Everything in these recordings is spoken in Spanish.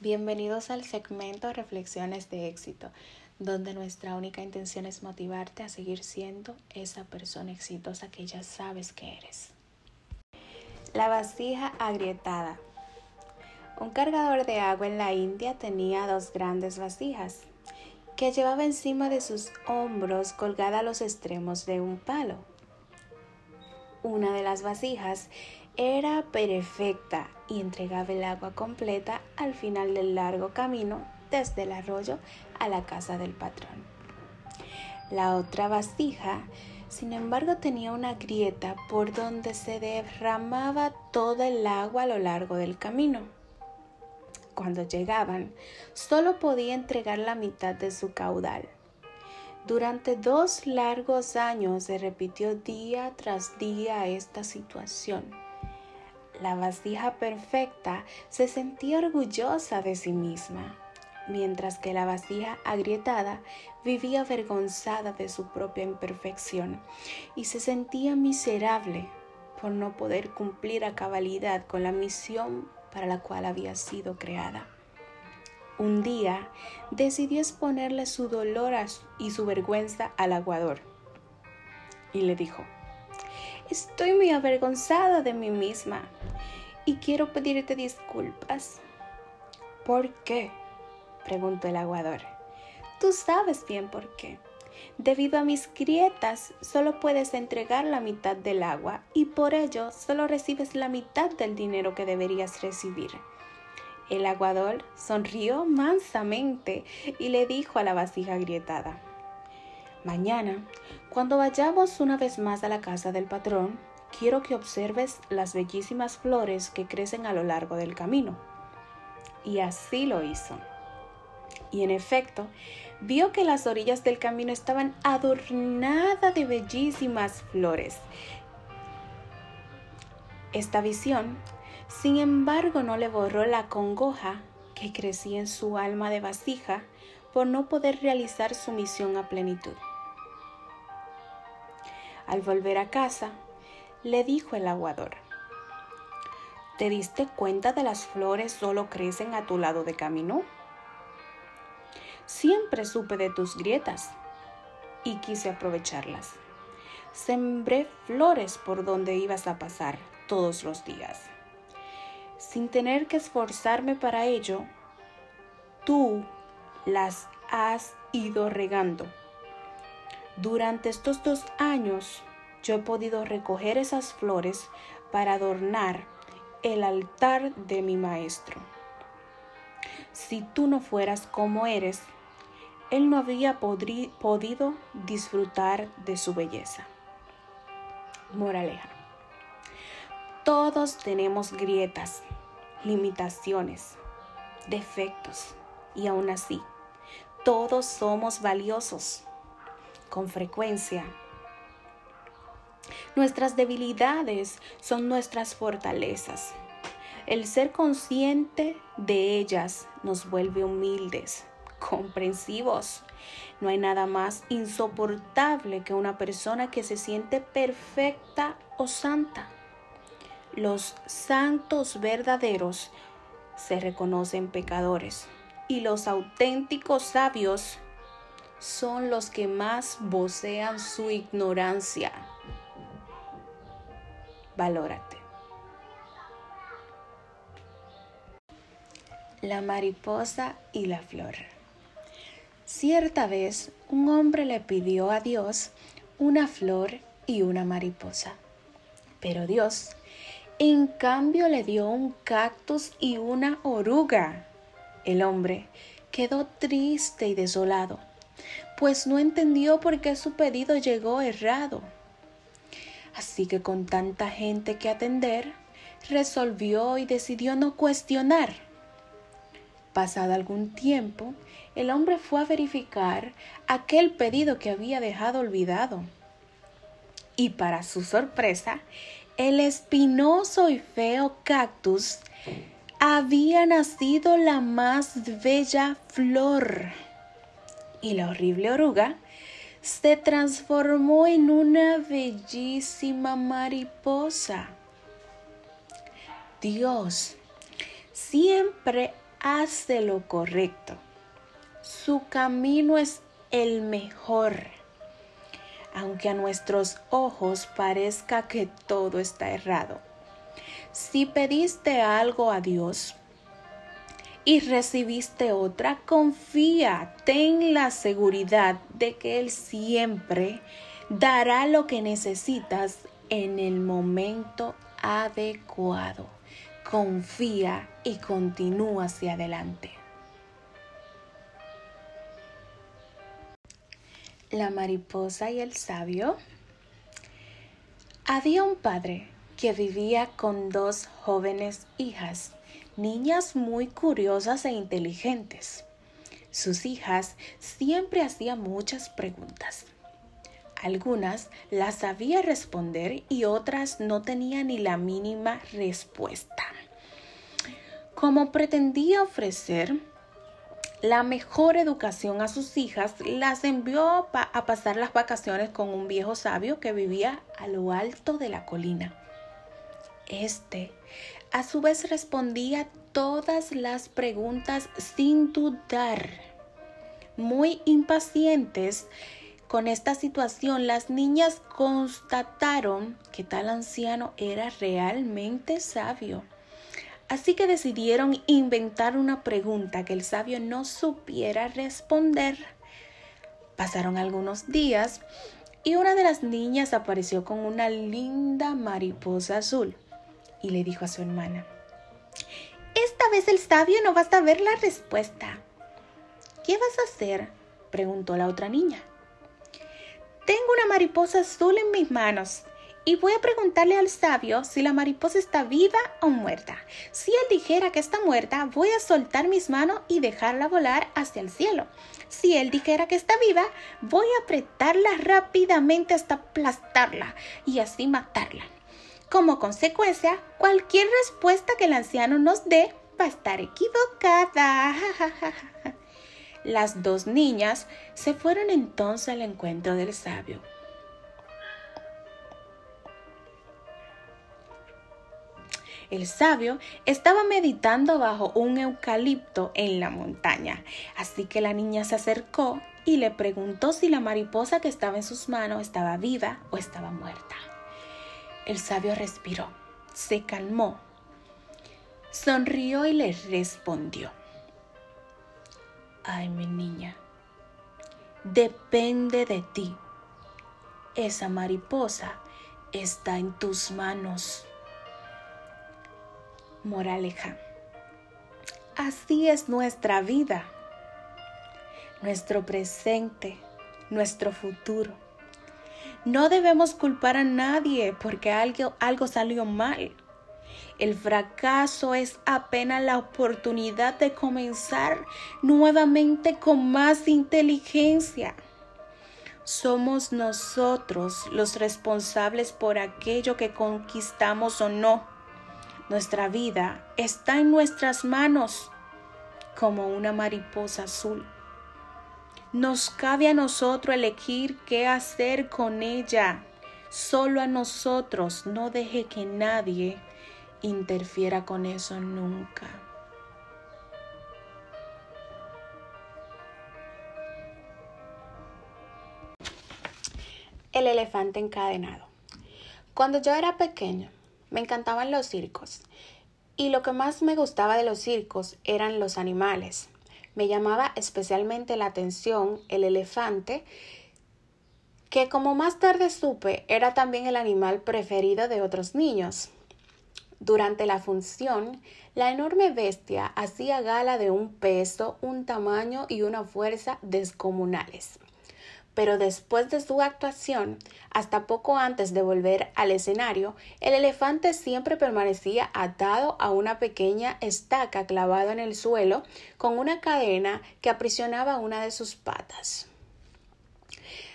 Bienvenidos al segmento Reflexiones de éxito, donde nuestra única intención es motivarte a seguir siendo esa persona exitosa que ya sabes que eres. La vasija agrietada. Un cargador de agua en la India tenía dos grandes vasijas que llevaba encima de sus hombros colgada a los extremos de un palo. Una de las vasijas era perfecta y entregaba el agua completa al final del largo camino desde el arroyo a la casa del patrón. La otra vasija, sin embargo, tenía una grieta por donde se derramaba todo el agua a lo largo del camino. Cuando llegaban, solo podía entregar la mitad de su caudal. Durante dos largos años se repitió día tras día esta situación la vasija perfecta se sentía orgullosa de sí misma, mientras que la vasija agrietada vivía avergonzada de su propia imperfección y se sentía miserable por no poder cumplir a cabalidad con la misión para la cual había sido creada. Un día decidió exponerle su dolor y su vergüenza al aguador y le dijo, Estoy muy avergonzada de mí misma y quiero pedirte disculpas. ¿Por qué? preguntó el aguador. Tú sabes bien por qué. Debido a mis grietas, solo puedes entregar la mitad del agua y por ello solo recibes la mitad del dinero que deberías recibir. El aguador sonrió mansamente y le dijo a la vasija agrietada, Mañana, cuando vayamos una vez más a la casa del patrón, quiero que observes las bellísimas flores que crecen a lo largo del camino. Y así lo hizo. Y en efecto, vio que las orillas del camino estaban adornadas de bellísimas flores. Esta visión, sin embargo, no le borró la congoja que crecía en su alma de vasija por no poder realizar su misión a plenitud. Al volver a casa, le dijo el aguador. ¿Te diste cuenta de las flores solo crecen a tu lado de camino? Siempre supe de tus grietas y quise aprovecharlas. Sembré flores por donde ibas a pasar todos los días. Sin tener que esforzarme para ello, tú las has ido regando. Durante estos dos años yo he podido recoger esas flores para adornar el altar de mi maestro. Si tú no fueras como eres, él no había podido disfrutar de su belleza. Moraleja. Todos tenemos grietas, limitaciones, defectos y aún así, todos somos valiosos. Con frecuencia Nuestras debilidades son nuestras fortalezas. El ser consciente de ellas nos vuelve humildes, comprensivos. No hay nada más insoportable que una persona que se siente perfecta o santa. Los santos verdaderos se reconocen pecadores y los auténticos sabios son los que más vocean su ignorancia valórate. La mariposa y la flor. Cierta vez un hombre le pidió a Dios una flor y una mariposa. Pero Dios, en cambio, le dio un cactus y una oruga. El hombre quedó triste y desolado, pues no entendió por qué su pedido llegó errado. Así que con tanta gente que atender, resolvió y decidió no cuestionar. Pasado algún tiempo, el hombre fue a verificar aquel pedido que había dejado olvidado. Y para su sorpresa, el espinoso y feo cactus había nacido la más bella flor. Y la horrible oruga se transformó en una bellísima mariposa. Dios siempre hace lo correcto. Su camino es el mejor. Aunque a nuestros ojos parezca que todo está errado. Si pediste algo a Dios y recibiste otra, confía, ten la seguridad de que Él siempre dará lo que necesitas en el momento adecuado. Confía y continúa hacia adelante. La mariposa y el sabio. Había un padre que vivía con dos jóvenes hijas, niñas muy curiosas e inteligentes. Sus hijas siempre hacían muchas preguntas. Algunas las sabía responder y otras no tenían ni la mínima respuesta. Como pretendía ofrecer la mejor educación a sus hijas, las envió a pasar las vacaciones con un viejo sabio que vivía a lo alto de la colina. Este, a su vez, respondía todas las preguntas sin dudar. Muy impacientes, con esta situación, las niñas constataron que tal anciano era realmente sabio. Así que decidieron inventar una pregunta que el sabio no supiera responder. Pasaron algunos días y una de las niñas apareció con una linda mariposa azul y le dijo a su hermana, Esta vez el sabio no va a saber la respuesta. ¿Qué vas a hacer? preguntó la otra niña. Tengo una mariposa azul en mis manos y voy a preguntarle al sabio si la mariposa está viva o muerta. Si él dijera que está muerta, voy a soltar mis manos y dejarla volar hacia el cielo. Si él dijera que está viva, voy a apretarla rápidamente hasta aplastarla y así matarla. Como consecuencia, cualquier respuesta que el anciano nos dé va a estar equivocada. Las dos niñas se fueron entonces al encuentro del sabio. El sabio estaba meditando bajo un eucalipto en la montaña, así que la niña se acercó y le preguntó si la mariposa que estaba en sus manos estaba viva o estaba muerta. El sabio respiró, se calmó, sonrió y le respondió. Ay, mi niña, depende de ti. Esa mariposa está en tus manos. Moraleja. Así es nuestra vida, nuestro presente, nuestro futuro. No debemos culpar a nadie porque algo, algo salió mal. El fracaso es apenas la oportunidad de comenzar nuevamente con más inteligencia. Somos nosotros los responsables por aquello que conquistamos o no. Nuestra vida está en nuestras manos como una mariposa azul. Nos cabe a nosotros elegir qué hacer con ella. Solo a nosotros. No deje que nadie interfiera con eso nunca. El elefante encadenado. Cuando yo era pequeño, me encantaban los circos. Y lo que más me gustaba de los circos eran los animales. Me llamaba especialmente la atención el elefante, que como más tarde supe era también el animal preferido de otros niños. Durante la función, la enorme bestia hacía gala de un peso, un tamaño y una fuerza descomunales. Pero después de su actuación, hasta poco antes de volver al escenario, el elefante siempre permanecía atado a una pequeña estaca clavada en el suelo con una cadena que aprisionaba una de sus patas.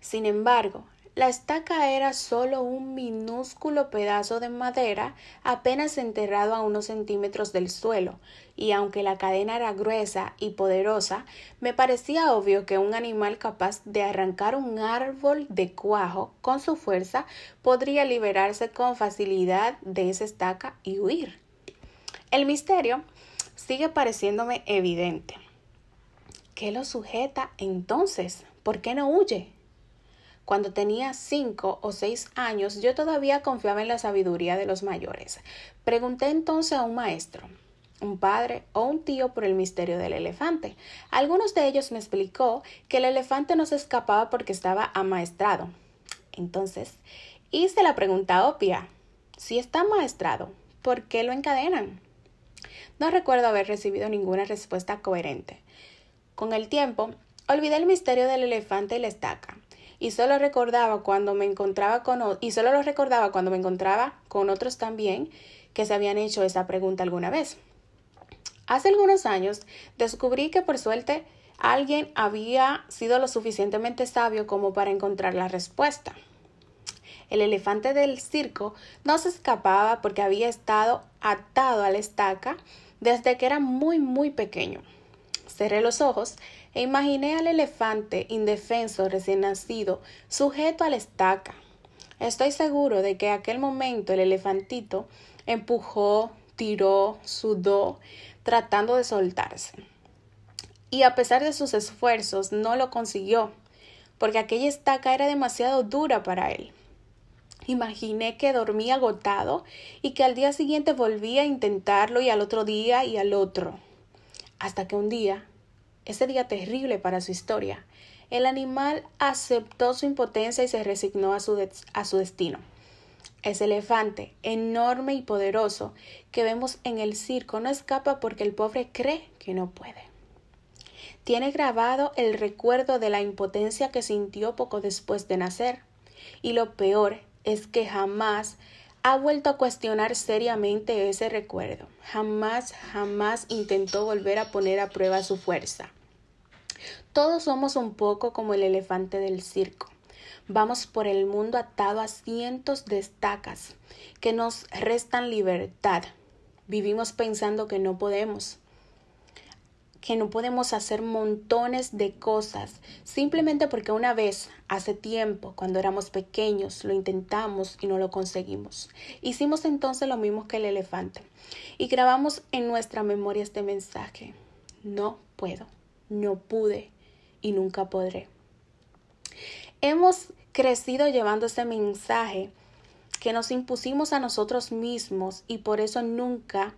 Sin embargo, la estaca era solo un minúsculo pedazo de madera apenas enterrado a unos centímetros del suelo, y aunque la cadena era gruesa y poderosa, me parecía obvio que un animal capaz de arrancar un árbol de cuajo con su fuerza podría liberarse con facilidad de esa estaca y huir. El misterio sigue pareciéndome evidente. ¿Qué lo sujeta entonces? ¿Por qué no huye? Cuando tenía cinco o seis años, yo todavía confiaba en la sabiduría de los mayores. Pregunté entonces a un maestro, un padre o un tío por el misterio del elefante. Algunos de ellos me explicó que el elefante no se escapaba porque estaba amaestrado. Entonces, hice la pregunta obvia. Si está amaestrado, ¿por qué lo encadenan? No recuerdo haber recibido ninguna respuesta coherente. Con el tiempo, olvidé el misterio del elefante y la estaca y solo recordaba cuando me encontraba con y solo lo recordaba cuando me encontraba con otros también que se habían hecho esa pregunta alguna vez. Hace algunos años descubrí que por suerte alguien había sido lo suficientemente sabio como para encontrar la respuesta. El elefante del circo no se escapaba porque había estado atado a la estaca desde que era muy muy pequeño. Cerré los ojos e imaginé al elefante indefenso recién nacido, sujeto a la estaca. Estoy seguro de que en aquel momento el elefantito empujó, tiró, sudó, tratando de soltarse. Y a pesar de sus esfuerzos, no lo consiguió, porque aquella estaca era demasiado dura para él. Imaginé que dormía agotado y que al día siguiente volvía a intentarlo y al otro día y al otro. Hasta que un día ese día terrible para su historia, el animal aceptó su impotencia y se resignó a su, a su destino. Ese elefante, enorme y poderoso, que vemos en el circo, no escapa porque el pobre cree que no puede. Tiene grabado el recuerdo de la impotencia que sintió poco después de nacer. Y lo peor es que jamás ha vuelto a cuestionar seriamente ese recuerdo. Jamás, jamás intentó volver a poner a prueba su fuerza. Todos somos un poco como el elefante del circo. Vamos por el mundo atado a cientos de estacas que nos restan libertad. Vivimos pensando que no podemos, que no podemos hacer montones de cosas simplemente porque una vez, hace tiempo, cuando éramos pequeños, lo intentamos y no lo conseguimos. Hicimos entonces lo mismo que el elefante y grabamos en nuestra memoria este mensaje. No puedo, no pude, y nunca podré. Hemos crecido llevando ese mensaje que nos impusimos a nosotros mismos y por eso nunca